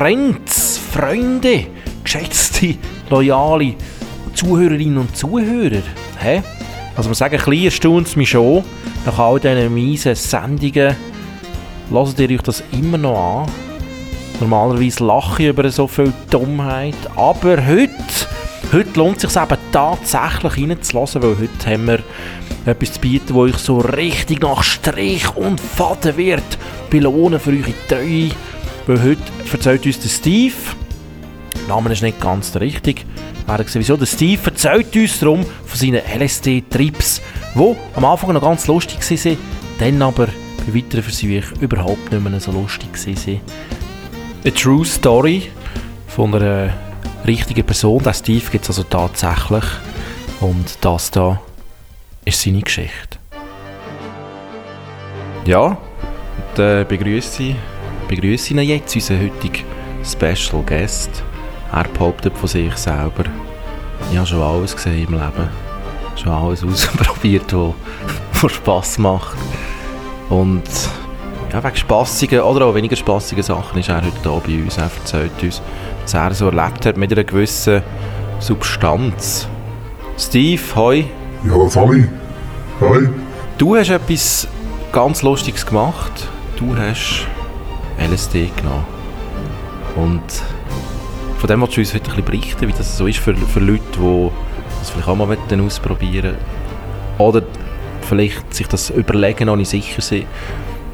Friends, Freunde, geschätzte, loyale Zuhörerinnen und Zuhörer. Hä? Also man sagen, ein bisschen erstaunt es mich schon, nach all diesen miesen Sendungen, hört ihr euch das immer noch an? Normalerweise lache ich über so viel Dummheit, aber heute, heute lohnt es sich eben tatsächlich reinzulassen, weil heute haben wir etwas zu bieten, wo euch so richtig nach Strich und Faden wird belohnen für eure Treue. Weil heute erzählt uns der Steve, der Name ist nicht ganz der richtige, wäre wieso, der Steve erzählt uns darum von seinen LSD-Trips, die am Anfang noch ganz lustig waren, dann aber bei weiteren Versuchen überhaupt nicht mehr so lustig waren. Eine True Story von einer richtigen Person. Der Steve gibt es also tatsächlich. Und das da ist seine Geschichte. Ja, dann begrüße ich, begrüße ihn jetzt, unseren heutigen Special Guest. Er behauptet von sich selber, ich habe schon alles gesehen im Leben. Schon alles ausprobiert, was Spass macht. Und ja, wegen spassigen oder auch weniger spassigen Sachen ist er heute hier bei uns. Er erzählt uns, was er so erlebt hat mit einer gewissen Substanz. Steve, hoi. Ja, Sally. Hoi. Du hast etwas ganz Lustiges gemacht. Du hast LSD genommen. Und von dem willst du uns heute ein bisschen berichten, wie das so ist für, für Leute, die das vielleicht auch mal ausprobieren Oder vielleicht sich das überlegen, noch nicht sicher sind.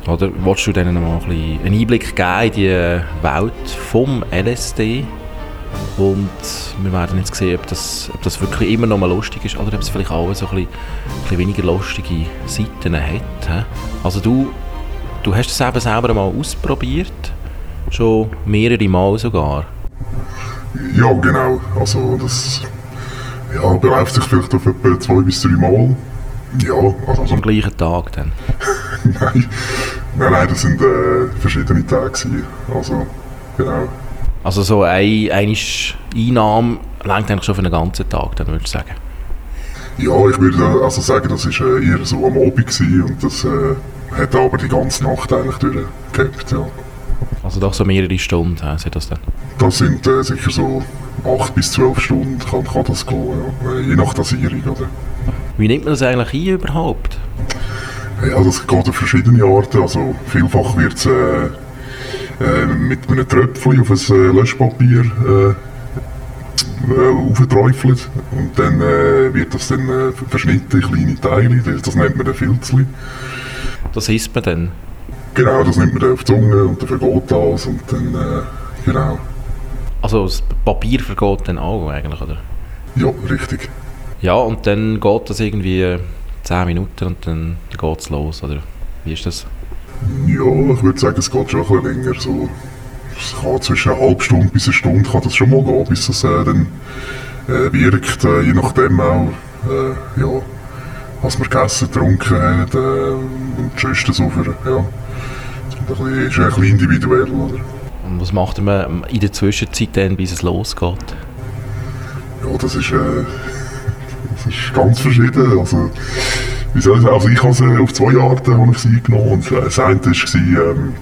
Oder willst du denen mal ein bisschen einen Einblick geben in die Welt vom LSD? Und wir werden jetzt sehen, ob das, ob das wirklich immer noch mal lustig ist oder ob es vielleicht auch so ein bisschen, ein bisschen weniger lustige Seiten hat. Also du, du hast es eben selber mal ausprobiert, schon mehrere Mal sogar. Ja, genau. Also das ja, beläuft sich vielleicht auf etwa zwei bis drei Mal. Ja, also, also am gleichen Tag dann? nein, nein, nein, das sind äh, verschiedene Tage gewesen. Also, genau. Also so eine, eine Einnahme reicht eigentlich schon für einen ganzen Tag, dann würde ich sagen? Ja, ich würde also sagen, das war äh, eher so am Abend gewesen und das äh, hat aber die ganze Nacht eigentlich durchgekämpft, ja. Also doch so mehrere Stunden, äh, sind das dann? Das sind äh, sicher so acht bis zwölf Stunden kann, kann das gehen, ja. Äh, je nach Dosierung, oder? Wie nimmt man das eigentlich ein überhaupt? Ja, das geht auf verschiedene Arten. Also vielfach wird es äh, äh, mit einem Tröpfchen auf ein äh, Löschpapier aufgeträufelt und dann wird das dann verschnitten in kleine Teile. Das, das nennt man ein Filzli. Das isst man dann? Genau, das nimmt man dann auf die Zunge und dann vergeht das und dann, äh, genau. Also das Papier vergeht dann auch eigentlich, oder? Ja, richtig. Ja, und dann geht das irgendwie 10 Minuten und dann geht es los, oder wie ist das? Ja, ich würde sagen, es geht schon ein bisschen länger. So, es kann zwischen einer halben Stunde bis eine Stunde kann das schon mal gehen, bis es äh, dann äh, wirkt, äh, je nachdem auch, äh, ja, was man gegessen, getrunken hat äh, sonst so für, ja. Das ist ein bisschen, individuell, oder? Und was macht man in der Zwischenzeit dann, bis es losgeht? Ja, das ist, äh, das ist ganz verschieden. Also, wie soll ich sagen, also ich habe sie auf zwei Arten habe ich sie eingenommen. Und das eine war, ähm,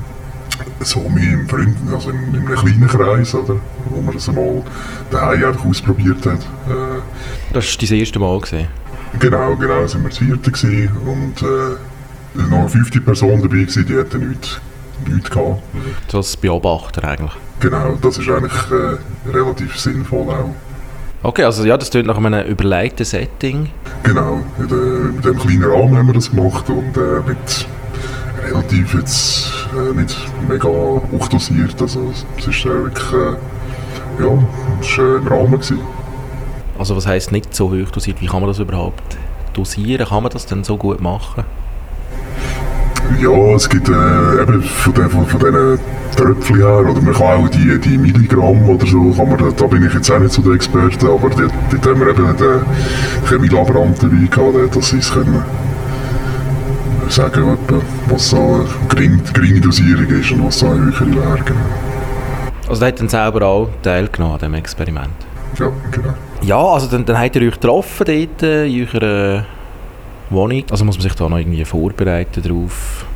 so mit meinem Freund, also in, in einem kleinen Kreis, oder, wo man es einmal daheim einfach ausprobiert hat. Äh, das war dein erste Mal? Gewesen. Genau, genau, da waren wir das vierte gewesen, und äh, noch eine fünfte Person dabei, gewesen, die hatte nichts, nichts gehabt. So als Beobachter eigentlich? Genau, das ist eigentlich äh, relativ sinnvoll auch. Okay, also ja, das klingt nach einem überlegten Setting. Genau, in, de, in dem kleinen Rahmen haben wir das gemacht und äh, mit relativ jetzt äh, nicht mega hochdosiert. Also es ist äh, wirklich, äh, ja, es war äh, im Rahmen. Gewesen. Also was heisst nicht so hoch dosiert? Wie kann man das überhaupt dosieren? Kann man das denn so gut machen? Ja, es gibt äh, eben von, den, von, von diesen Tröpfchen her, oder man kann auch die, die Milligramm oder so, kann man, da bin ich jetzt auch nicht so der Experte, aber dort, dort haben wir eben den Chemielaborant dabei gehabt, dass sie es können sagen, was so eine geringe, geringe Dosierung ist und was so eine höhere. Genau. Also der hat dann selber auch teilgenommen an diesem Experiment? Ja, genau. Ja, also dann, dann habt ihr euch getroffen dort äh, in eurer Wohnung. Also muss man sich da noch irgendwie vorbereiten darauf,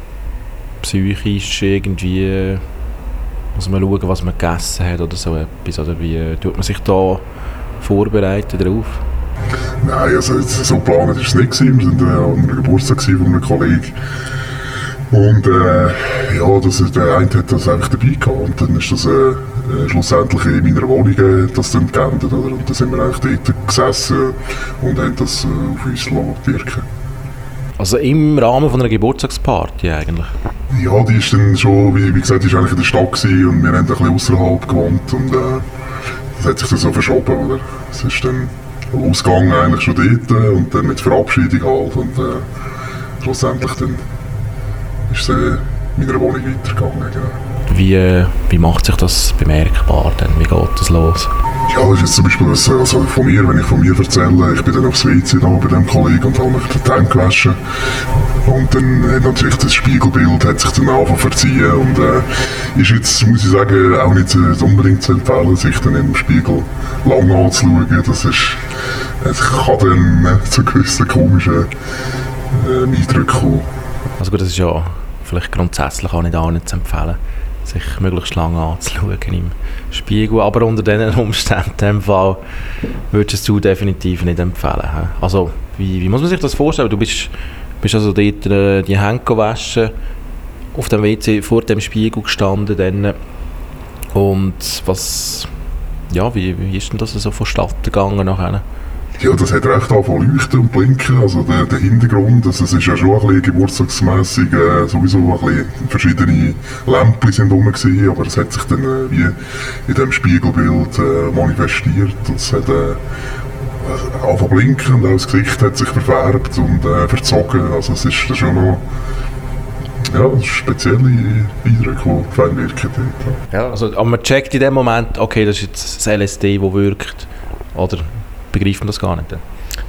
psychisch irgendwie Muss man schauen, was man gegessen hat oder so etwas? Oder wie äh, tut man sich da vorbereiten darauf? Nein, also so geplant war es nicht. Gewesen. Wir waren äh, an einem Geburtstag von einem Kollegen. Und äh, ja, das, der eine hat das einfach dabei gehabt. Und dann ist das äh, äh schlussendlich in meiner Wohnung äh, das dann geändert. Oder? Und dann sind wir eigentlich dort gesessen und haben das äh, auf uns wirken Also im Rahmen von einer Geburtstagsparty eigentlich? Ja, die ist dann schon, wie, wie gesagt, die ist eigentlich in der Stadt gewesen und wir haben ein bisschen außerhalb gewohnt und äh, das hat sich dann so verschoben, oder? Es ist dann ausgegangen eigentlich schon dort und dann mit Verabschiedung halt und äh, schlussendlich dann ist es äh, in meiner Wohnung weitergegangen. Genau. Wie, äh, wie macht sich das bemerkbar denn? Wie geht das los? Ja, das ist jetzt zum Beispiel das, also von mir, wenn ich von mir erzähle, ich bin dann aufs WC da bei dem Kollegen und habe mich den Tank gewaschen. Und dann hat natürlich das Spiegelbild hat sich dann angefangen verziehen und äh, ist jetzt, muss ich sagen, auch nicht unbedingt zu empfehlen, sich dann im Spiegel lang anzuschauen. Das ist, es kann dann zu gewissen komischen äh, Eindrücken kommen. Also gut, das ist ja vielleicht grundsätzlich auch nicht allen zu empfehlen, sich möglichst lange anzuschauen im Spiegel, aber unter diesen Umständen im Fall würdest du definitiv nicht empfehlen. Also wie, wie muss man sich das vorstellen? Du bist, bist also dort äh, die Hände waschen, auf dem WC vor dem Spiegel gestanden dann und was, ja, wie, wie ist denn das so vonstatten gegangen nachher? Ja, das hat recht angefangen leuchten und blinken. Also der, der Hintergrund, also es ist ja schon ein bisschen geburtstagsmässig, äh, sowieso ein bisschen verschiedene Lämpchen sind rum gewesen, aber es hat sich dann äh, wie in dem Spiegelbild äh, manifestiert. Und es hat äh, angefangen blinken und auch das Gesicht hat sich verfärbt und äh, verzogen. Also es ist schon noch ja, spezielle Eindrücke, die fein wirken. Ja, also, aber man checkt in dem Moment, okay, das ist jetzt das LSD, das wirkt. Oder begreift man das gar nicht.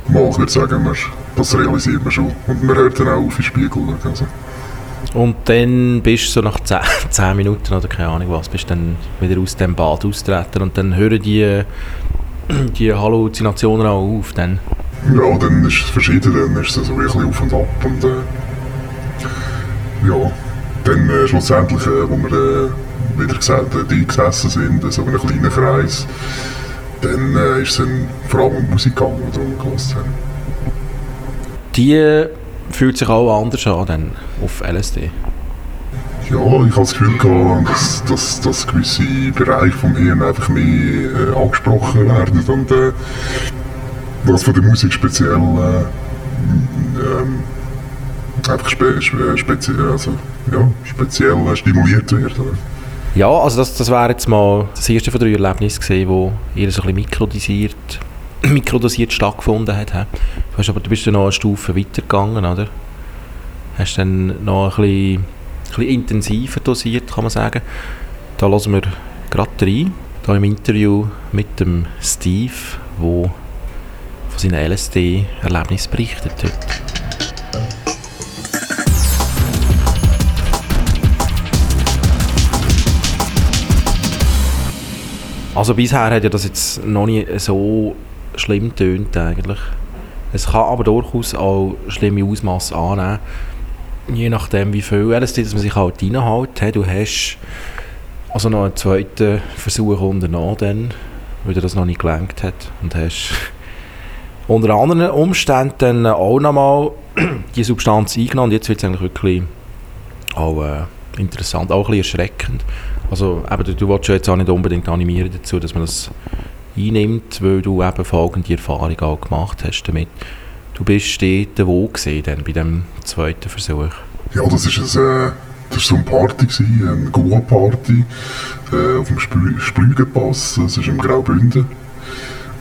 Mal, ich würde sagen, das realisiert man schon. Und man hört dann auch auf den Spiegel. Also. Und dann bist du so nach 10, 10 Minuten oder keine Ahnung was, bist dann wieder aus dem Bad austreten und dann hören die, die Halluzinationen auch auf. Dann. Ja, dann ist es verschieden, dann ist es so wirklich auf und ab. Und, äh, ja, dann äh, schlussendlich, äh, wo wir äh, wieder gesagt, äh, gesessen sind, so in einem kleinen Kreis, dann äh, ist es dann vor allem Musik gegangen, die wir gehört haben. Die fühlt sich auch anders an dann auf LSD? Ja, ich habe das Gefühl gehabt, dass, dass, dass gewisse Bereiche vom Hirn einfach mehr äh, angesprochen werden und äh, was von der Musik speziell äh, ähm, einfach spe, spe, spezi also, ja, speziell stimuliert wird. Oder? Ja, also das, das wäre jetzt mal das erste von drei Erlebnissen gewesen, wo eher so ein mikrodosiert, mikrodosiert stattgefunden hat. Du, hast aber, du bist dann noch eine Stufe weitergegangen, oder? Hast dann noch ein bisschen, bisschen intensiver dosiert, kann man sagen. Da hören wir gerade rein, da im Interview mit dem Steve, der von seinen LSD-Erlebnissen berichtet hat. Also bisher hat ja das jetzt noch nicht so schlimm tönt eigentlich. Es kann aber durchaus auch schlimme Ausmaße annehmen, je nachdem wie viel LSD dass man sich halt reinhält. Du hast also noch einen zweiten Versuch unternommen, weil dir das noch nicht gelangt hat und hast unter anderen Umständen auch nochmal die Substanz eingenommen und jetzt wird es eigentlich wirklich auch äh, interessant, auch ein bisschen erschreckend. Also eben, du willst ja jetzt auch nicht unbedingt animieren dazu, dass man das einnimmt, weil du eben folgende Erfahrung auch gemacht hast damit. Du bist dort wo gesehen dann bei dem zweiten Versuch? Ja, das ist ein, äh, das ist so eine Party gewesen, eine Goa-Party äh, auf dem Splü Splügenpass, das ist im Graubünden.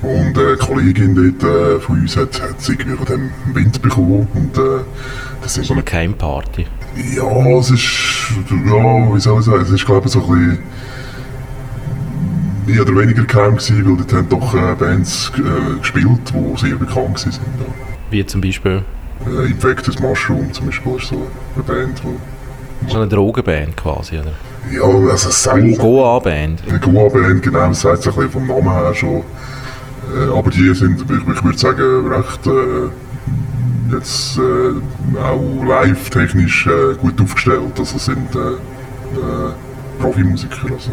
Und eine Kollegin dort äh, von uns hat, hat irgendwie von dem Wind bekommen und äh, das ist so eine Keimparty. Ja, es ist, ja, wie soll ich sagen, es ist glaube ich so ein bisschen mehr oder weniger geheim gewesen, weil dort haben doch äh, Bands äh, gespielt, die sehr bekannt sind. Ja. Wie zum Beispiel? Äh, Infected Mushroom zum Beispiel ist so eine Band, wo... So eine Drogenband quasi, oder? Ja, also es sagt... Goa-Band? Eine Goa-Band, genau, das sagt es ein bisschen vom Namen her schon. Äh, aber die sind, ich, ich würde sagen, recht... Äh, jetzt äh, auch live technisch äh, gut aufgestellt. Also sind äh, äh Profimusiker. Also.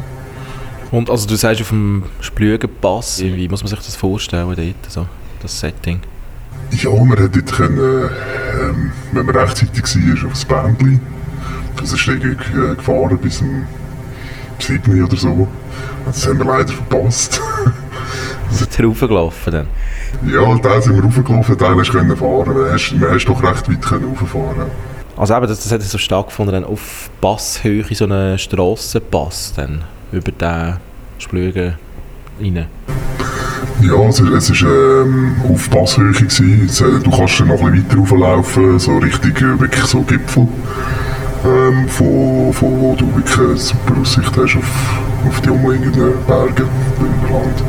Und also du sagst auf dem Splügenpass, wie muss man sich das vorstellen dort, so, das Setting? Ja, man hat dort können, ähm, wenn man rechtzeitig war, auf das Bändchen. Das ist irgendwie äh, gefahren bis um 7 oder so. Das haben wir leider verpasst. Sind ihr raufgelaufen dann? Ja, da sind wir raufgelaufen, da hast du können fahren. Man hast, man hast doch recht weit können rauffahren. Also eben, das, das hat so stattgefunden, dann auf Passhöhe, so einen Strassenpass dann, über den Splügen rein. Ja, es war es ist, ähm, auf Passhöhe. Gewesen. äh, Du kannst dann noch ein bisschen weiter rauflaufen, so richtig äh, wirklich so Gipfel. Ähm, von, von wo du wirklich eine super Aussicht hast auf, auf die umliegenden Berge im Land.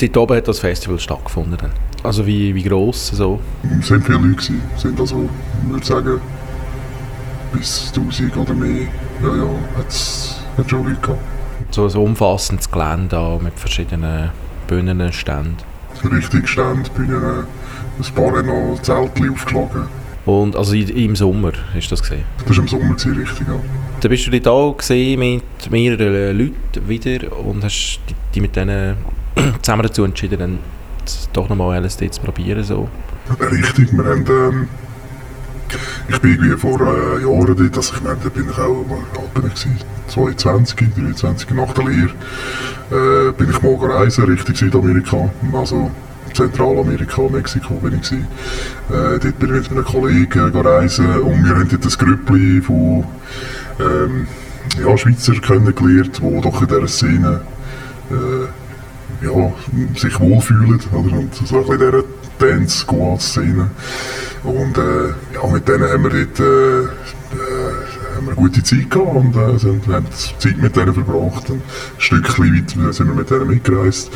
Dort oben hat das Festival stattgefunden dann. Also wie, wie gross so? Es sind viele Leute gewesen. Es sind also, ich würde sagen, bis 1000 oder mehr. Ja, ja, hat es schon Leute gehabt. So ein umfassendes Gelände mit verschiedenen Bühnen, Ständen. Richtig Stand, Bühnen, ein paar noch Zelte aufgeschlagen. Und also im Sommer ist das gesehen. Das war im Sommer, richtig, ja. Da bist du da gesehen mit mehreren Leuten wieder und hast die, die mit denen zusammen dazu entschieden, dann doch nochmal LSD zu probieren. So. Richtig, wir haben, ähm, ich bin irgendwie vor äh, Jahren dort, also ich meine, da bin ich auch, wie alt gewesen? 22, 23, nach der Lehre, äh, bin ich mal reisen Richtung Südamerika, also Zentralamerika, Mexiko bin ich. Äh, dort bin ich mit einem Kollegen reisen und wir haben dort ein Grüppli von ähm, ja, Schweizer kennengelernt, die doch in dieser Szene äh, ja, sich wohlfühlen, oder? Und so ein bisschen in dieser Dance-Squad-Szene. Und äh, ja, mit denen haben wir dort äh, äh, haben wir eine gute Zeit gehabt und äh, sind, haben Zeit mit denen verbracht. Und ein Stückchen weit sind wir mit denen mitgereist.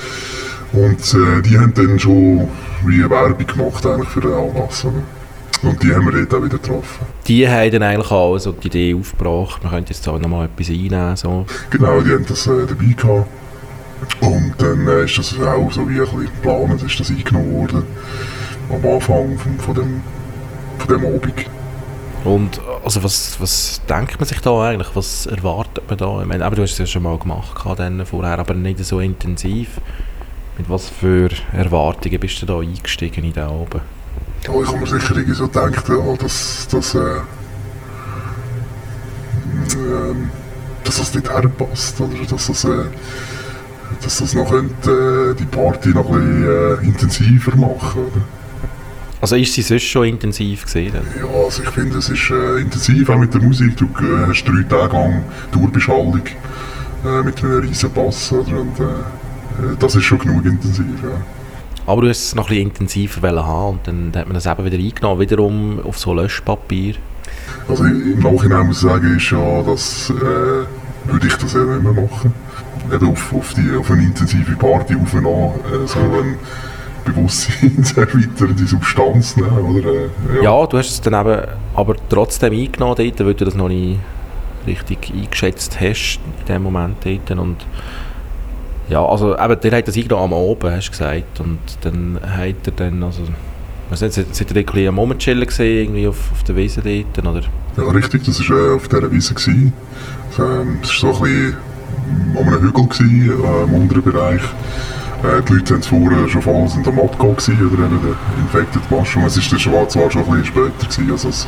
Und äh, die haben dann schon wie eine Werbung gemacht eigentlich für den Anlass. Oder? Und die haben wir dort auch wieder getroffen. Die haben dann eigentlich auch so die Idee aufgebracht, man könnte jetzt da nochmal etwas einnehmen. So. Genau, die haben das äh, dabei gehabt. Und dann äh, ist das auch so wie ein bisschen geplant, ist das eingenommen worden. Am Anfang von, von, dem, von dem Abend. Und also was, was denkt man sich da eigentlich? Was erwartet man da? Ich meine, aber du hast es ja schon mal gemacht dann vorher, aber nicht so intensiv. Mit was für Erwartungen bist du da eingestiegen in den oben? Ja, ich habe mir sicher irgendwie so gedacht, ja, dass, dass, äh, ähm, dass das nicht herpasst. Oder dass das, äh, dass das noch könnte, äh, die Party noch ein bisschen äh, intensiver machen oder? Also ist sie sonst schon intensiv gesehen? Ja, also ich finde, es ist äh, intensiv, auch mit der Musik. Du äh, hast drei Tage lang Durchbeschallung äh, mit einem riesen Bass. Oder? Und, äh, das ist schon genug intensiv, ja. Aber du hast es noch ein bisschen intensiver haben und dann hat man das eben wieder eingenommen, wiederum auf so Löschpapier. Also im Nachhinein muss ich sagen, ist ja, dass äh, würde ich das ja nicht mehr machen. Eben auf, auf, die, auf eine intensive Party aufnehmen, äh, so ein Bewusstsein zu erweitern, die Substanz nehmen, oder? Äh, ja. ja. du hast es dann eben aber trotzdem eingenommen dort, weil du das noch nicht richtig eingeschätzt hast in dem Moment dort und ja, also eben, der hat das eingenommen am Abend, hast du gesagt, und dann hat er dann, also, was nicht, seid ihr ein am Rumchillen gesehen, irgendwie auf, auf der Wiese dort, oder? Ja, richtig, das war äh, auf dieser Wiese. Gewesen. Ähm, das war so ein bisschen um einen Hügel, gewesen, äh, im unteren Bereich. Äh, die Leute waren vorher schon voll sind am gewesen, oder eben der Infected Mushroom. Es war zwar, zwar schon ein bisschen später, gewesen, also es,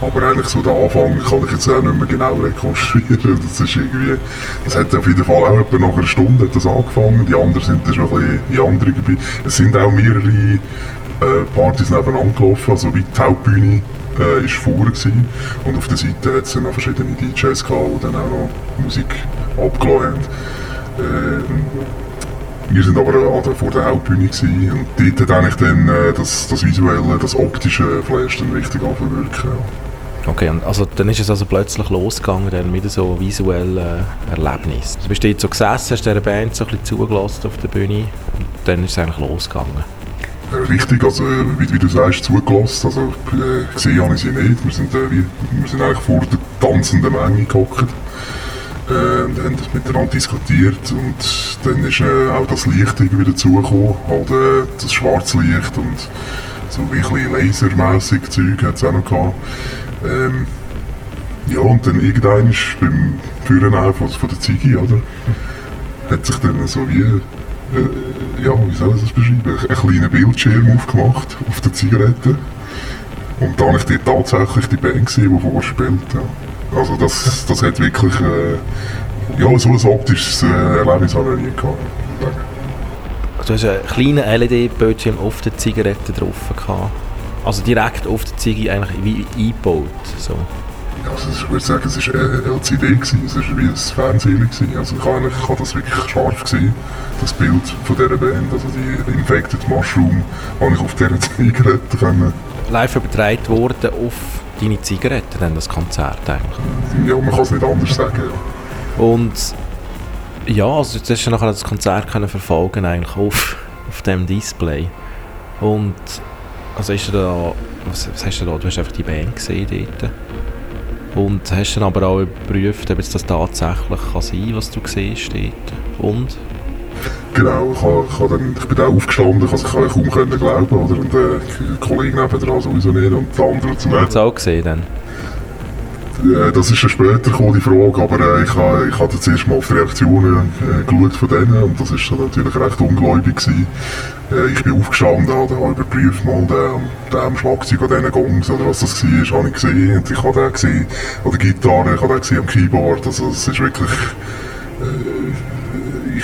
aber eigentlich so der Anfang kann ich jetzt auch nicht mehr genau rekonstruieren. Das ist irgendwie, das hat auf jeden Fall auch etwa nach einer Stunde hat das angefangen. Die anderen sind dann schon ein bisschen in andere Gebiete. Es sind auch mehrere äh, Partys nebeneinander gelaufen, also wie die Hauptbühne äh, ist vorher gewesen. Und auf der Seite hat es dann noch verschiedene DJs gehabt, die dann auch noch Musik haben. Äh, wir sind aber äh, vor der Hauptbühne gewesen, und dort hat eigentlich dann äh, das, das visuelle, das optische Flash dann richtig anwirken. Okay, also dann ist es also plötzlich losgegangen dann mit so visuellen äh, Erlebnis. Du bist dort so gesessen, hast dieser Band so ein bisschen zugelassen auf der Bühne und dann ist es eigentlich losgegangen. Richtig, also wie, wie du sagst, zugelassen. Also äh, gesehen habe ich sie nicht. Wir sind, äh, wie, wir sind eigentlich vor der tanzenden Menge gehockt. Äh, und haben miteinander diskutiert und dann ist äh, auch das Licht irgendwie dazugekommen, halt äh, das Schwarzlicht und so ein bisschen lasermässig Zeug hat es auch noch gehabt. Ähm, ja, und dann irgendwann ist beim vornehmen von, von der Ziggy, oder? Hat sich dann so wie, äh, ja, wie soll ich das beschreiben, einen kleinen Bildschirm aufgemacht auf der Zigarette. Und da war ich dort tatsächlich die Band, die vorspielt. Ja. Also das, das hat wirklich, äh, ja, so ein optisches äh, Erlebnis habe ich nie gehabt. Du hast einen kleinen LED-Bildschirm auf der Zigarette drauf gehabt. Also direkt auf der Ziege eigentlich wie eingebaut. So. Ja, also ich würde sagen, es war eine LCD, gewesen. es war wie ein Fernseher. Gewesen. Also ich habe, ich habe das wirklich scharf gesehen, das Bild von dieser Band. Also die Infected Mushroom habe ich auf dieser Zigarette können. Live übertragen worden auf deine Zigarette, dann das Konzert eigentlich? Ja, man kann es nicht anders sagen. Ja. Und ja, also du hast ja nachher das Konzert können verfolgen eigentlich auf, auf dem Display. Und also ist da, was, was hast du da, du hast einfach die Band gesehen dort. Und hast dann aber auch überprüft, ob das tatsächlich kann sein was du siehst dort. Und? Genau, ich, habe, ich, habe dann, ich bin da aufgestanden, also ich konnte kaum können glauben, oder? Und der Kollege nebenan sowieso nicht und der andere zu mir. Hast du auch gesehen dann? Äh, das ist ja später gekommen, die Frage, aber äh, ich habe ich hab jetzt erst mal auf die Reaktionen äh, geschaut von denen und das ist natürlich recht ungläubig gewesen. Äh, ich bin aufgestanden und habe überprüft mal den, den Schlagzeug an diesen Gongs oder was das war, habe ich gesehen und ich habe den gesehen an der Gitarre, ich habe den gesehen am Keyboard, also es ist wirklich...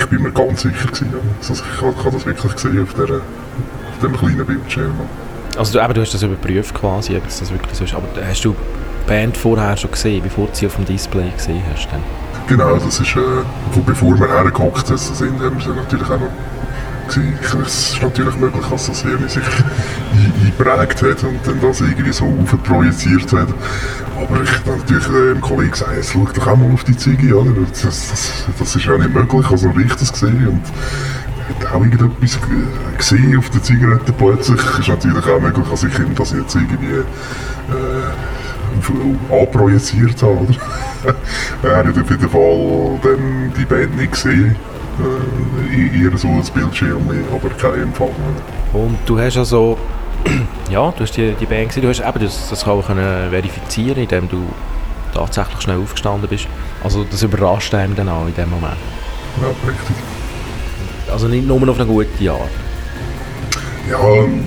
Ich bin mir ganz sicher gewesen, also ich, habe, das wirklich gesehen auf, der, auf dem kleinen Bildschirm. Also du, aber du hast das überprüft quasi, ob das wirklich so ist, aber hast du Band vorher schon gesehen, bevor du sie auf dem Display gesehen hast? Dann? Genau, das ist, äh, bevor wir hergehockt sind, haben wir sie natürlich auch noch Es ist natürlich möglich, dass das irgendwie sich eingeprägt hat und dann das irgendwie so projiziert hat. Aber ich habe natürlich äh, dem Kollegen gesagt, jetzt schau doch auch mal auf die Ziege, oder? Das, das, das ist ja nicht möglich, also ich das gesehen und hat auch irgendetwas gesehen auf der Zigarette plötzlich. Ist natürlich auch möglich, dass ich das jetzt irgendwie äh, anprojiziert habe. Oder? er hat auf jeden Fall dann die Band nicht gesehen. Äh, eher so ein Bildschirm, aber kein Empfang. Und du hast also, ja, du hast die, die Band gesehen, du hast eben das, das auch können verifizieren, indem du tatsächlich schnell aufgestanden bist. Also das überrascht einem dann auch in dem Moment. Ja, richtig. Also nicht nur auf eine gute Art. Ja,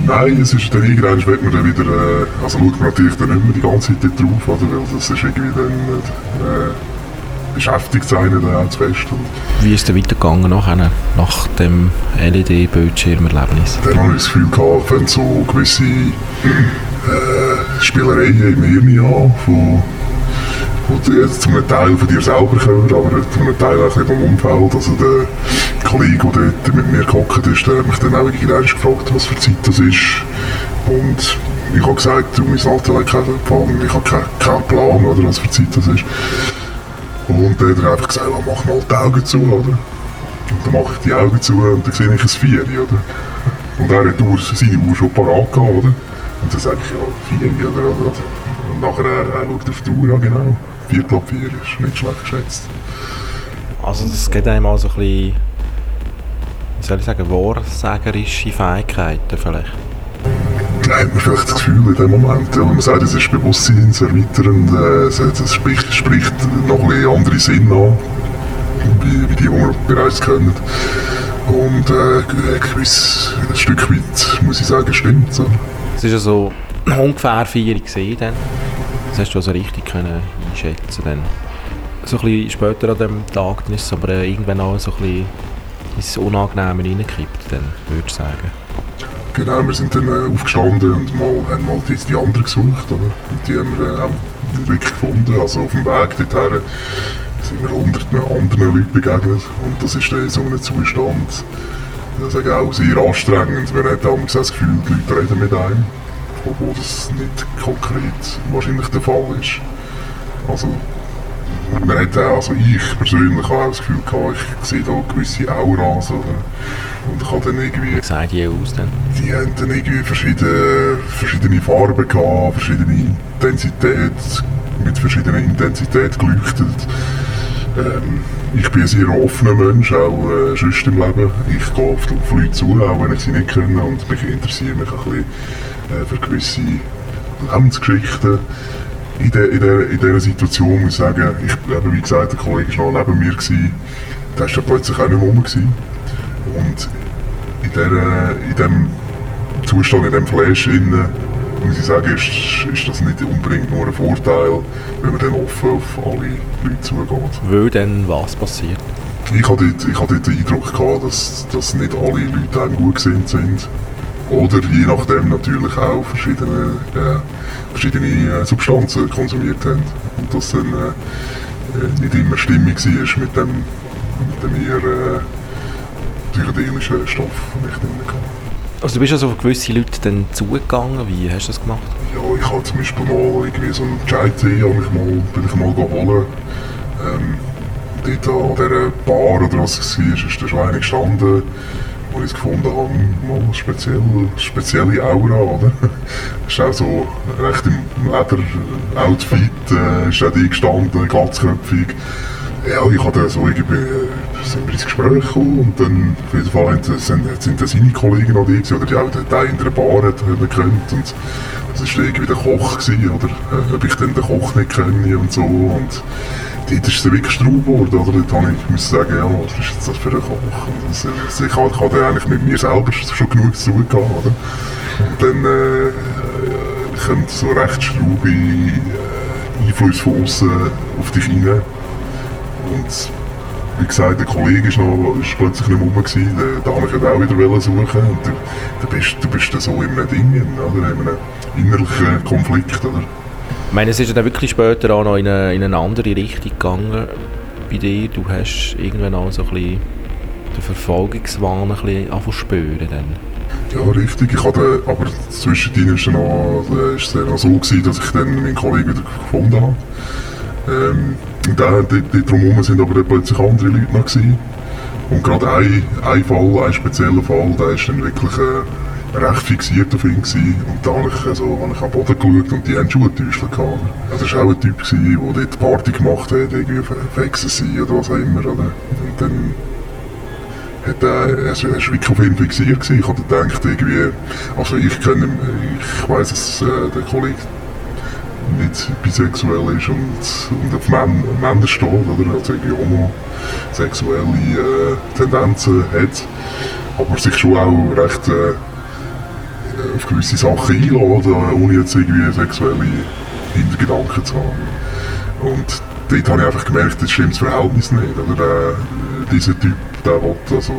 nein, es ist dann irgendwann wird man dann wieder, äh, also schaut man natürlich dann nicht mehr die ganze Zeit drauf, oder, weil das ist irgendwie dann, äh, beschäftigt sein zu fest. Und Wie ist es weitergegangen nachher, nach dem LED-Bildschirmerlebnis? Dann habe ich das Gefühl gehabt, wenn so gewisse äh, Spielereien im Hirn an, von die jetzt zum Teil von dir selber kommen, aber zum Teil auch vom Umfeld. Also der Kollege, der dort mit mir gehockt ist, der hat mich dann auch irgendwann gefragt, was für Zeit das ist. Und ich habe gesagt, du, mein Alter hat keinen Plan, ich habe keinen Plan, oder, was für Zeit das ist. Und dann hat er einfach gesagt, mach mal die Augen zu, oder? Und dann mache ich die Augen zu und dann sehe ich ein Vieri, oder? Und er hat Uhr, seine Uhr schon parat gehabt, oder? Und dann sage ich, ja, Vieri, oder? Und nachher er, er schaut auf die Uhr, ja genau. Viertel ab vier ist nicht schlecht geschätzt. Also das geht einem auch so ein bisschen, wie soll ich sagen, wahrsagerische Fähigkeiten vielleicht? Da hat man vielleicht das Gefühl in dem Moment, ja, man sagt, es ist bewusstseinserweiternd, äh, es, spricht, spricht noch ein andere Sinn an, wie, wie die, die wir bereits kennen. Und äh, gewiss, ein Stück weit, muss ich sagen, stimmt. So. Es ist ja so ungefähr vier dann. Das hast du also richtig können einschätzen dann. So ein bisschen später an dem Tag dann ist es aber irgendwann auch so ein bisschen ins Unangenehme reingekippt, dann würde ich sagen. Genau, wir sind dann äh, aufgestanden und mal, haben mal die, die anderen gesucht. Oder? Und die haben wir äh, wirklich gefunden. Also auf dem Weg dorthin sind wir hunderten anderen Leuten begegnet. Und das ist dann in so einem Zustand ich sage auch sehr anstrengend. Man hat auch das Gefühl, die Leute reden mit einem, obwohl das nicht konkret wahrscheinlich der Fall ist. Also, man hat also ich persönlich habe auch das Gefühl gehabt, ich sehe da gewisse Auras oder, und ich habe dann irgendwie... Wie die aus denn? Die haben dann irgendwie verschiedene, verschiedene Farben gehabt, verschiedene Intensität, mit verschiedener Intensität geleuchtet. Ähm, ich bin ein sehr offener Mensch, auch äh, sonst im Leben. Ich gehe auf, auf Leute zu, auch wenn ich sie nicht kenne und mich interessiere mich ein bisschen äh, für gewisse Lebensgeschichten. In, der, in, der, in dieser Situation muss ich sagen, ich, eben, wie gesagt, der Kollege war noch neben mir, gewesen, der war plötzlich auch nicht mehr rum. Gewesen. Und in, der, in dem Zustand, in dem Flash, innen, muss ich sagen, ist, ist das nicht unbedingt nur ein Vorteil, wenn man dann offen auf alle Leute zugeht. Weil dann was passiert? Ich hatte ich hatte den Eindruck, gehabt, dass, dass nicht alle Leute einem gut gesinnt sind. Oder je nachdem natürlich auch verschiedene, äh, verschiedene äh, Substanzen konsumiert haben. Und dass dann äh, nicht immer Stimmung war mit dem, mit dem eher äh, psychedelischen Stoff, den ich drin hatte. Also du bist also auf gewisse Leute dann zugegangen, wie hast du das gemacht? Ja, ich habe zum Beispiel mal irgendwie so einen Chai-Tee bin ich mal holen. Ähm, dort an dieser Bar oder was es war, ist der Schwein gestanden, es gefunden habe, mal speziell, spezielle Aura, oder? ist auch so recht im Leder-Outfit, äh, ist auch die gestanden, glatzköpfig. Ja, ich hatte so irgendwie, äh, sind wir ins Gespräch gekommen und dann auf jeden Fall sind, sind dann seine Kollegen noch da oder die auch den in der Bar hat, gekannt und das war irgendwie der Koch gewesen, oder äh, ob ich dann den Koch nicht kenne und so und dort ist es wirklich straub geworden, oder? Dort habe ich müssen sagen, ja, was ist das für ein Koch? Das, also ich hatte, hatte eigentlich mit mir selber schon genug zu tun gehabt, oder? Und dann äh, kommt so recht straube äh, Einfluss von außen auf dich rein. Und wie gesagt, der Kollege ist, noch, ist plötzlich nicht mehr rum, gewesen, den, habe ich auch wieder suchen und du, du, bist, du bist dann so in einem Ding, oder? in einem innerlichen Konflikt. Oder? Ich meine, es ist dann wirklich später auch noch in eine, in eine andere Richtung gegangen bei dir. Du hast irgendwann auch so ein bisschen den Verfolgungswahn ein bisschen anfangen spüren dann. Ja, richtig. Ich hatte, aber zwischendrin war es noch, äh, noch so, gewesen, dass ich dann meinen Kollegen wieder gefunden habe. Ähm, da, dort drumherum sind aber plötzlich andere Leute noch gewesen. Und gerade ein, ein Fall, ein spezieller Fall, der ist dann wirklich... Äh, recht fixiert auf ihn gewesen. und da habe ich, also, habe ich am Boden geschaut und die haben Schuhtäuschel gehabt. Also das war auch ein Typ, gewesen, der dort Party gemacht hat, irgendwie auf Ecstasy oder was auch immer. Oder? Und dann hat er, er ist wirklich auf ihn fixiert gewesen. Ich hatte gedacht, irgendwie, also ich kenne, ich weiss, dass äh, der Kollege nicht bisexuell ist und, und auf Män Männer steht, oder? Also irgendwie homosexuelle äh, Tendenzen hat, aber sich schon auch recht äh, auf gewisse Sachen einladen, ohne jetzt irgendwie sexuelle Hintergedanken zu haben. Und dort habe ich einfach gemerkt, das stimmt das Verhältnis nicht. Oder der, dieser Typ, der will also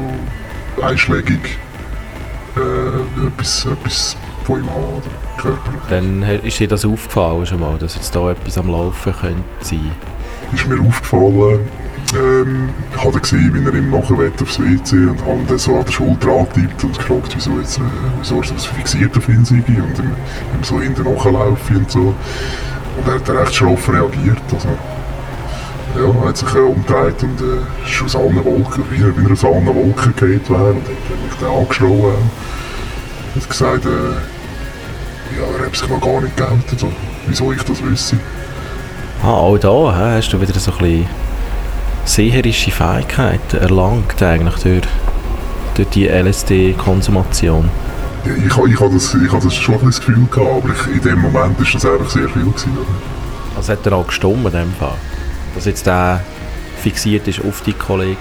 einschlägig äh, etwas, etwas von ihm körperlich. Dann ist dir das aufgefallen schon mal, dass jetzt da etwas am Laufen könnte sein? Ist mir aufgefallen, ähm, ich habe gesehen, wie er ihm nachher aufs WC und habe dann so an der Schulter angetippt und gefragt, wieso, jetzt, äh, wieso ist das fixiert auf ihn sei und ihm, ihm so hinten nachlaufen und so. Und er hat recht schroff reagiert. Also, ja, hat sich äh, umgedreht und äh, ist aus allen Wolken, wie er, wie er aus allen Wolken gefallen wäre und hat mich dann angeschrien. Er hat gesagt, äh, hat sich noch gar nicht geoutet, also, wieso ich das wüsste. Ah, auch da hast du wieder so ein bisschen seherische Fähigkeiten erlangt eigentlich durch, durch die LSD-Konsumation? Ja, ich, ich hatte das, ich das schon ein das Gefühl gehabt, aber ich, in dem Moment war das einfach sehr viel. Gewesen, oder? Also hat er auch gestummt in dem Fall? Dass jetzt der fixiert ist auf die Kollegen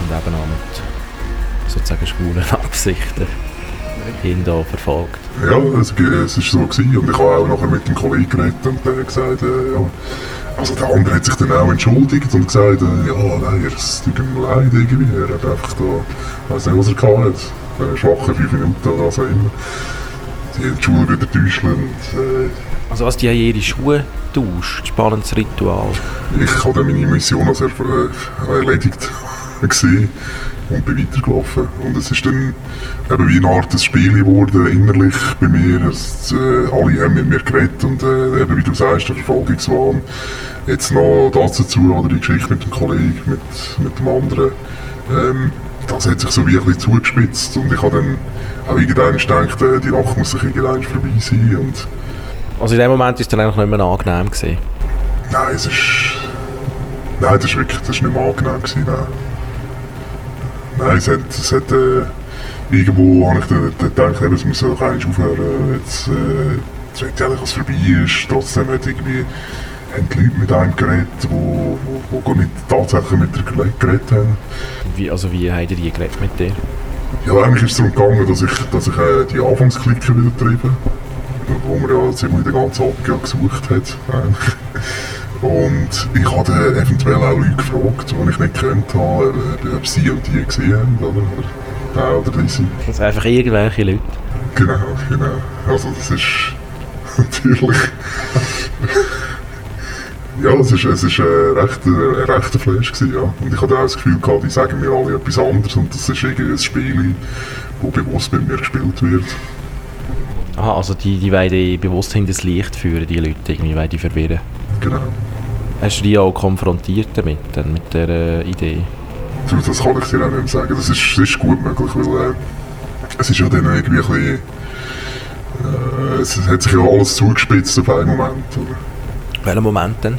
und eben auch mit sozusagen schwulen Absichten ihn da verfolgt. Ja, es, es ist so gewesen und ich habe auch nachher mit dem Kollegen geredet und der hat gesagt, äh, ja, also der andere hat sich dann auch entschuldigt und gesagt, äh, ja, nein, es tut ihm leid irgendwie, er hat einfach da, weiß nicht, was er gehabt hat, äh, schwache fünf Minuten oder was auch immer. Die haben die Schuhe wieder täuschen und, äh, also was, die haben ihre Schuhe tauscht, spannendes Ritual. Ich habe meine Mission als er, äh, erledigt gesehen und bin weitergelaufen. Und es ist dann eben wie eine Art Spiel geworden, innerlich bei mir. Es, äh, alle haben mit mir geredet und äh, eben wie du sagst, der Verfolgungswahn. Jetzt noch das dazu, oder die Geschichte mit dem Kollegen, mit, mit dem anderen. Ähm, das hat sich so wie ein bisschen zugespitzt und ich habe dann auch irgendwann gedacht, äh, die Nacht muss sich irgendwann vorbei sein. Und also in dem Moment war es dann eigentlich nicht mehr angenehm? Gewesen. Nein, es ist... Nein, das ist wirklich das ist nicht mehr angenehm gewesen, nein. Nein, es hat, es hat äh, irgendwo habe ich dann, gedacht, es muss doch eigentlich aufhören, jetzt, äh, es wird eigentlich, was vorbei ist. Trotzdem hat irgendwie, haben die Leute mit einem geredet, die wo, wo, wo nicht tatsächlich mit der geredet haben. Wie, also wie ihr die geredet mit dir? Ja, eigentlich ist es darum gegangen, dass ich, dass ich äh, die Anfangsklicke wieder treibe, wo man ja ziemlich den ganzen Abend ja gesucht hat. eigentlich. Und ich habe dann eventuell auch Leute gefragt, die ich nicht gekannt habe, ob- sie und die gesehen haben, oder? Der oder diese. Das sind einfach irgendwelche Leute. Genau, genau. Also das ist natürlich... ja, es ist, es ist ein rechter, ein rechter Flash gewesen, ja. Und ich hatte auch das Gefühl gehabt, die sagen mir alle etwas anderes und das ist irgendwie ein Spiel, das bewusst mit mir gespielt wird. Aha, also die, die wollen dich bewusst hinter das Licht führen, die Leute, irgendwie wollen die verwirren. Genau. Hast du die auch konfrontiert damit, dann, mit dieser Idee? Das kann ich dir auch nicht sagen. Das ist, das ist gut möglich, weil äh, es ist ja dann irgendwie ein bisschen... Äh, es hat sich ja alles zugespitzt auf einen Moment, oder? Welchen Moment denn?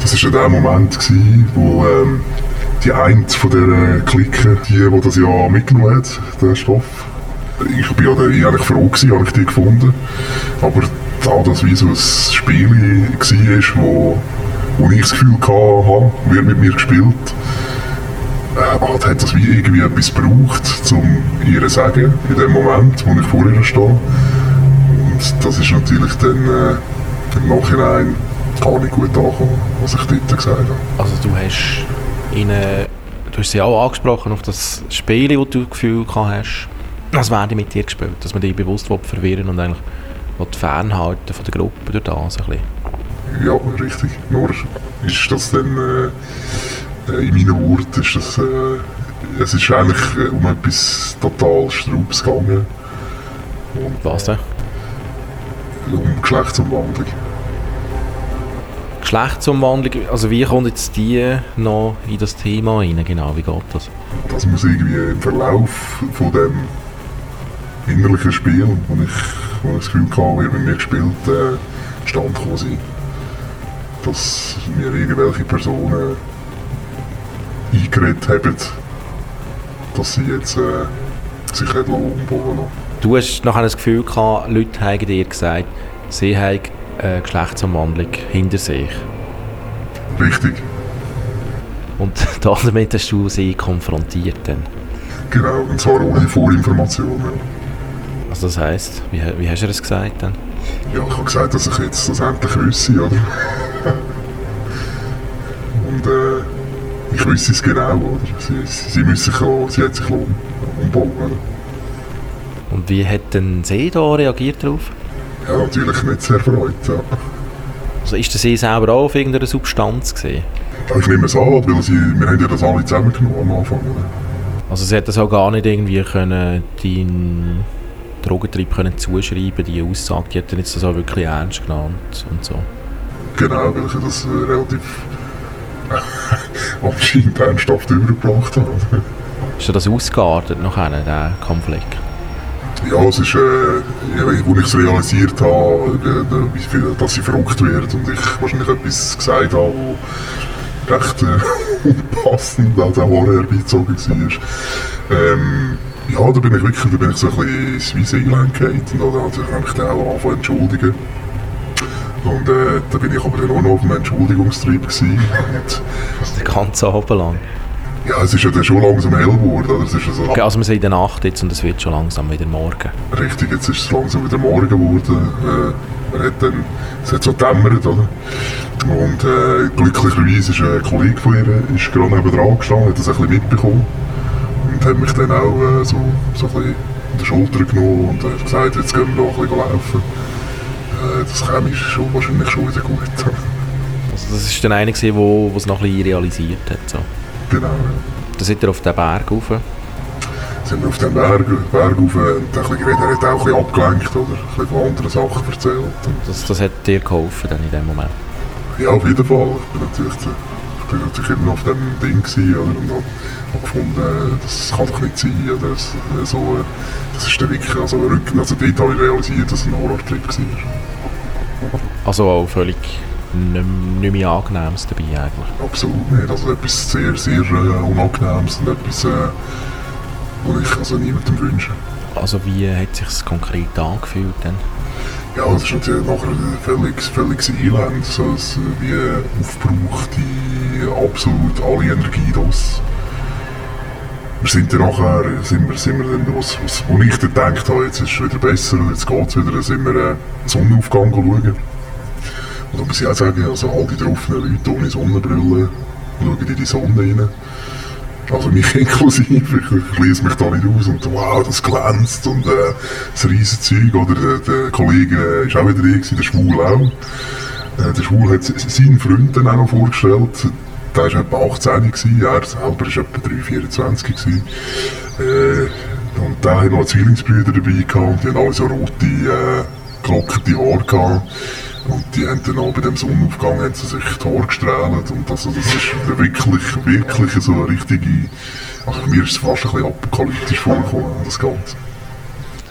Das war ja der Moment, gewesen, wo ähm, die eine von dieser Clique, die, die das ja mitgenommen hat, den Stoff, ich bin ja eigentlich froh gewesen, habe ich die gefunden. Aber da das wie so ein Spiel war, wo, wo ich das Gefühl hatte, wird mit mir gespielt, äh, hat hat das wie irgendwie etwas gebraucht, um ihr zu sagen, in dem Moment, wo ich vor ihr stehe. Und das ist natürlich dann äh, im Nachhinein gar nicht gut angekommen, was ich dort gesagt habe. Also du hast ihnen, du hast sie auch angesprochen auf das Spiel, wo du das Gefühl hast, als wären die mit dir gespielt, dass man dich bewusst verwirren und eigentlich fernhalten von der Gruppe durch das ein bisschen. Ja, richtig. Nur ist das dann äh, äh, in meinen Worten ist das, äh, es ist eigentlich äh, um etwas total Straubes gegangen. Und Was denn? um Geschlechtsumwandlung. Geschlechtsumwandlung, also wie kommt jetzt die noch in das Thema rein, genau, wie geht das? Das muss irgendwie im Verlauf von dem innerlichen Spiel, wo ich, wo ich das Gefühl hatte, wie bei mir gespielt, äh, stand sein. Dass mir irgendwelche Personen eingeredet haben, dass sie jetzt äh, sich hätten umbauen lassen. Du hast nachher das Gefühl gehabt, Leute haben dir gesagt, sie haben eine Geschlechtsumwandlung hinter sich. Richtig, Und damit hast du sie konfrontiert dann. genau. Und zwar ohne Vorinformationen. Also das heisst, wie, wie hast du das gesagt dann? Ja, ich habe gesagt, dass ich jetzt das endlich wüsste, oder? Äh, ich wüsste es genau, oder? Sie, sie, müssen sich auch, sie hat sich um, umbauen, oder? Und wie hat denn sie da reagiert darauf? Ja, natürlich nicht sehr freut, ja. Also ist der sie selber auch auf irgendeiner Substanz gesehen? Ich nehme es an, weil sie, wir haben ja das alle zusammengenommen am Anfang, oder? Also sie hat das auch gar nicht irgendwie können deinen Drogentrieb können zuschreiben, die Aussage, die hat dann jetzt das auch wirklich ernst genommen und- so. Genau, weil ich das relativ anscheinend ernsthaft übergebracht habe. oder? Ist das ausgeartet nachher, der Konflikt? Ja, es ist, äh, als ich es realisiert habe, äh, viel, dass sie verrückt wird und ich wahrscheinlich etwas gesagt habe, wo recht äh, unpassend, also auch herbeizogen war. Ähm, ja, da bin ich wirklich, da bin ich so ein bisschen ins Weisse eingelenkt und da habe ich mich dann auch angefangen entschuldigen. Und äh, da bin ich aber dann auch noch auf einem Entschuldigungstrieb gewesen. Den ganzen Abend lang. ja, es ist ja dann schon langsam hell geworden, oder? Es ist ja so, Okay, also wir sind in der Nacht jetzt und es wird schon langsam wieder morgen. Richtig, jetzt ist es langsam wieder morgen geworden. Äh, man hat dann, es hat so dämmert, oder? Und äh, glücklicherweise ist ein Kollege von ihr ist gerade neben dran gestanden, hat das ein bisschen mitbekommen. Und hat mich dann auch äh, so, so ein bisschen an die Schulter genommen und hat gesagt, jetzt gehen wir noch ein bisschen laufen. Äh, das käme schon, wahrscheinlich schon wieder gut. Also das ist der eine, der wo, es noch ein bisschen realisiert hat. So. genau. Da seid ihr auf den Berg rauf. Sind wir auf den Berg, Berg rauf und ein bisschen geredet. Er hat auch ein bisschen abgelenkt, oder? Ein bisschen von anderen Sachen erzählt. Das, das hat dir geholfen dann in dem Moment. Ja, auf jeden Fall. Ich bin natürlich, ich bin natürlich immer noch auf dem Ding gewesen, oder? und habe hab gefunden, das kann doch nicht sein. Oder? Das, so, äh, das ist der wirklich, also, also dort habe ich realisiert, dass es ein Horrortrip war. Also auch völlig nicht, nicht mehr Angenehmes dabei eigentlich. Absolut nicht. Also etwas sehr, sehr äh, Unangenehmes und etwas, äh, was ich also niemandem wünsche. Also wie hat es sich konkret angefühlt dann? Ja, das ist natürlich nachher völlig, völliges Elend. So, es, wie aufgebrauchte, absolut alle Energie das. Wir sind dann nachher, sind wir, sind wir dann, was, was, wo ich dann gedacht habe, jetzt ist es wieder besser, jetzt geht es wieder, dann sind wir äh, Sonnenaufgang schauen. Und da muss ich auch sagen, also all die draufenden Leute ohne Sonnenbrille schauen in die Sonne rein. Also mich inklusive, ich, lese mich da nicht aus und wow, das glänzt und äh, das riesen Zeug. Oder der, der Kollege war auch wieder da, der Schwul auch. Äh, der Schwul hat seinen Freund dann auch noch vorgestellt. Der war etwa 18 gewesen, er selber war etwa 3, 24 gewesen. Äh, und der hat noch Zwillingsbrüder dabei gehabt und die haben alle so rote, äh, gelockerte Haare gehabt. Und die haben dann auch bei dem Sonnenaufgang haben sie sich die Haare gestrahlt. Und also das ist wirklich, wirklich so eine richtige... Also mir ist es fast ein bisschen apokalyptisch vorgekommen, das Ganze.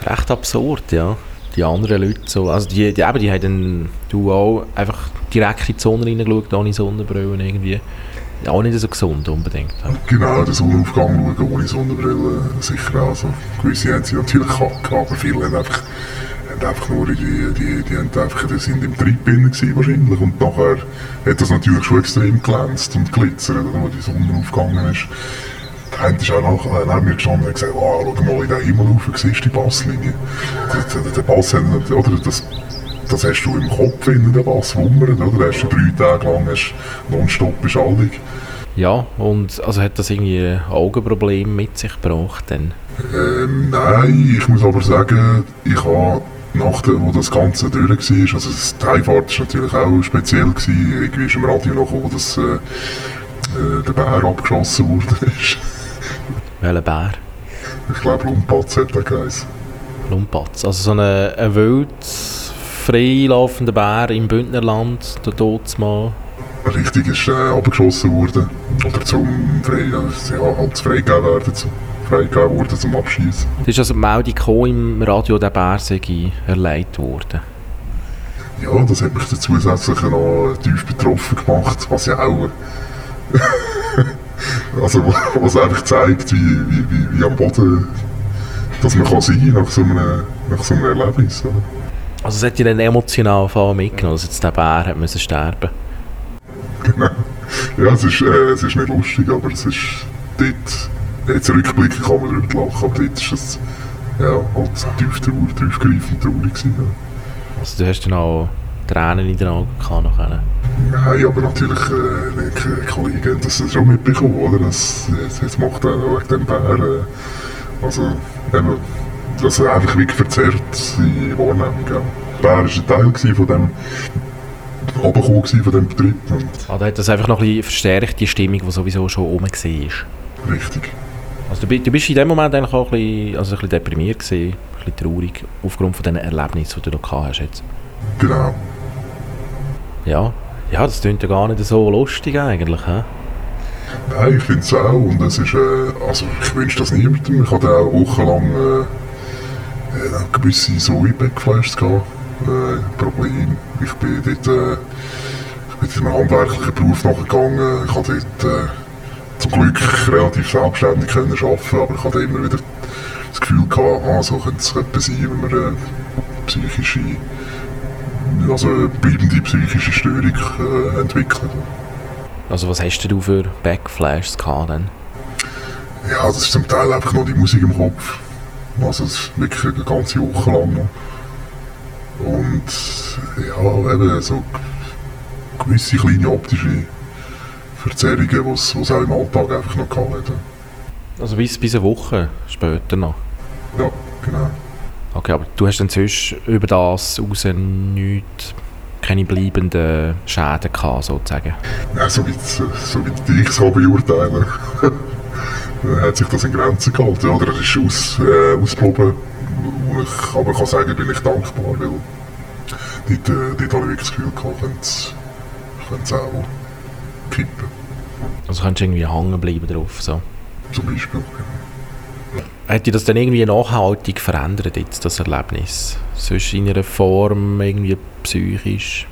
Recht absurd, ja. Die anderen Leute so, also die, die, eben, die haben dann, du auch einfach direkt in die Sonne reingeschaut, ohne Sonnenbrille irgendwie. Auch nicht so gesund unbedingt. Genau, den Sonnenaufgang schauen ohne Sonnenbrille, sicher auch. Also, gewisse haben sie natürlich gehabt, aber viele haben einfach haben einfach nur die, die, die haben einfach, die sind im Trip gewesen wahrscheinlich und nachher hat das natürlich schon extrem glänzt und glitzert, wo die Sonne aufgegangen ist. Der eine ist auch nach, äh, neben mir gestanden und gesagt, oh, schau mal in den Himmel rauf, siehst du die Basslinie? Der, der, der Bass oder das, das hast du im Kopf, wenn der Bass wummert, oder? Hast du drei Tage lang hast nonstop beschallig. Ja, und also hat das irgendwie Augenprobleme mit sich gebracht dann? Ähm, nein, ich muss aber sagen, ich habe nach der, wo das Ganze durch war, also die Heimfahrt war natürlich auch speziell, gewesen. irgendwie ist im Radio noch gekommen, dass äh, äh, der Bär abgeschossen wurde. Welcher Bär? Ich glaube Lumpatz hat er geheißen. Lumpatz, also so ein, ein wild freilaufender Bär im Bündnerland, der Todesmann. Richtig, ist äh, abgeschossen worden. Oder zum frei, ja, halt freigegeben werden. Zum freigegeben worden zum Abschießen. Es ist also die Meldung im Radio, der Bär erleidet worden. Ja, das hat mich zusätzlich noch tief betroffen gemacht, was ja auch... also was einfach zeigt, wie, wie, wie, wie am Boden dass man kann sein nach so einem, nach so einem Erlebnis. Oder? Also es hat dich dann emotional vor mitgenommen, dass jetzt der Bär hat müssen sterben Genau. Ja, es ist, äh, es ist nicht lustig, aber es ist dort Jetzt rückblickend kann man darüber lachen, aber dort war es ja, halt tief, traurig, tiefgreifend traurig. Gewesen, ja. Also du hast dann auch Tränen in den Augen gehabt nachher? Nein, aber natürlich, äh, die Kollegen haben das schon mitbekommen, oder? Das, das macht er wegen dem Bär, äh, also eben, ist einfach wie verzerrt die Wahrnehmung, ja. Der Bär war ein Teil von dem von diesem Betrieb. Und ah, da hat das einfach noch ein bisschen verstärkt, die Stimmung, die sowieso schon oben war. Richtig. Also du, du bist in dem Moment eigentlich auch ein bisschen, also ein bisschen deprimiert gewesen, ein bisschen traurig, aufgrund von den Erlebnissen, die du noch gehabt hast jetzt. Genau. Ja, ja das klingt ja gar nicht so lustig eigentlich, hä? Nein, ich finde es auch und es ist, äh, also ich wünsche das niemandem. Ich hatte auch wochenlang äh, äh, gewisse Zoe-Backflashes gehabt, äh, Probleme. Ich bin dort, äh, ich bin in einem handwerklichen Beruf nachgegangen, ich habe dort äh, zum Glück relativ selbstständig können arbeiten aber ich hatte immer wieder das Gefühl gehabt, ah, so könnte es etwas sein, wenn man eine psychische, also bleibende psychische Störung äh, entwickelt. Also was hast du für Backflashes gehabt denn? Ja, das ist zum Teil einfach noch die Musik im Kopf. Also es ist wirklich eine ganze Woche lang noch. Und ja, eben so gewisse kleine optische Verzerrungen, die es auch im Alltag einfach noch gehabt Also bis, bis eine Woche später noch? Ja, genau. Okay, aber du hast dann sonst über das raus nichts, keine bleibenden Schäden gehabt, sozusagen? Ja, so wie, so wie ich es beurteilen hat sich das in Grenzen gehalten. Oder es ist aus, äh, ausgeblieben. Ich aber kann sagen, bin ich dankbar, weil dort, äh, dort habe ich wirklich das Gefühl gehabt, könnte es auch kippen. Also kannst du irgendwie hängen bleiben drauf, so. Zum Beispiel, Hat dich das dann irgendwie nachhaltig verändert, jetzt, das Erlebnis? Sonst in einer Form, irgendwie psychisch?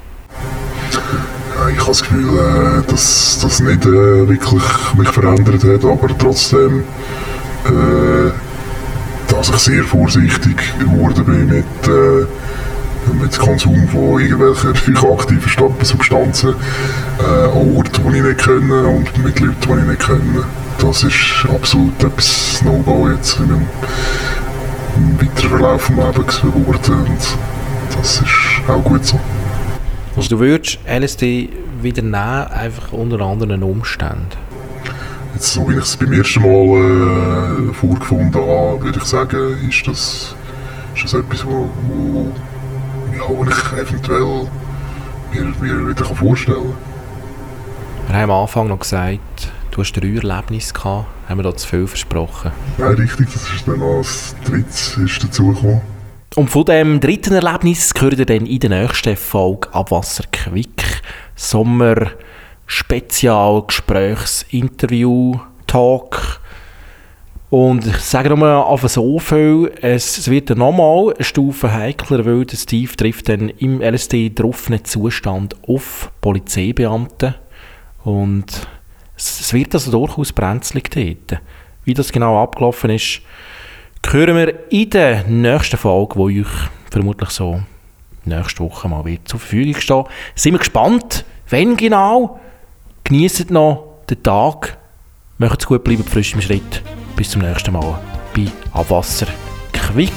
Ich habe das Gefühl, äh, dass das nicht äh, wirklich mich verändert hat, aber trotzdem, äh, dass ich sehr vorsichtig geworden bin mit, mit dem Konsum von irgendwelchen psychoaktiven Substanzen äh, an Orten, die ich nicht kenne und mit Leuten, die ich nicht kenne. Das ist absolut etwas No-Go jetzt in einem, im weiteren Verlauf des Lebens geworden und das ist auch gut so. Also du würdest LSD wieder nehmen, einfach unter anderen Umständen? Jetzt, so wie ich es beim ersten Mal äh, vorgefunden habe, würde ich sagen, ist das, ist das etwas, wo, wo, ja, wo ich eventuell mir, mir wieder vorstellen kann. Wir haben am Anfang noch gesagt, du hast drei Erlebnisse gehabt. Haben wir da zu viel versprochen? Nein, richtig. Das ist dann als drittes ist dazugekommen. Und von dem dritten Erlebnis gehört ihr dann in der nächsten Folge Abwasser Quick Sommer Spezial Gesprächsinterview Talk. Und ich sage nochmal auf so viel, es wird dann nochmal eine Stufe heikler, weil der Steve trifft dann im LSD getroffenen Zustand auf Polizeibeamte. Und es wird also durchaus brenzlig dort. Wie das genau abgelaufen ist, hören wir in der nächsten Folge, die euch vermutlich so nächste Woche mal wird zur Verfügung stehen. Sind wir gespannt, wenn genau. Genießt noch den Tag. Macht's gut, bleibt frisch im Schritt. Bis zum nächsten Mal bei Abwasser Quick.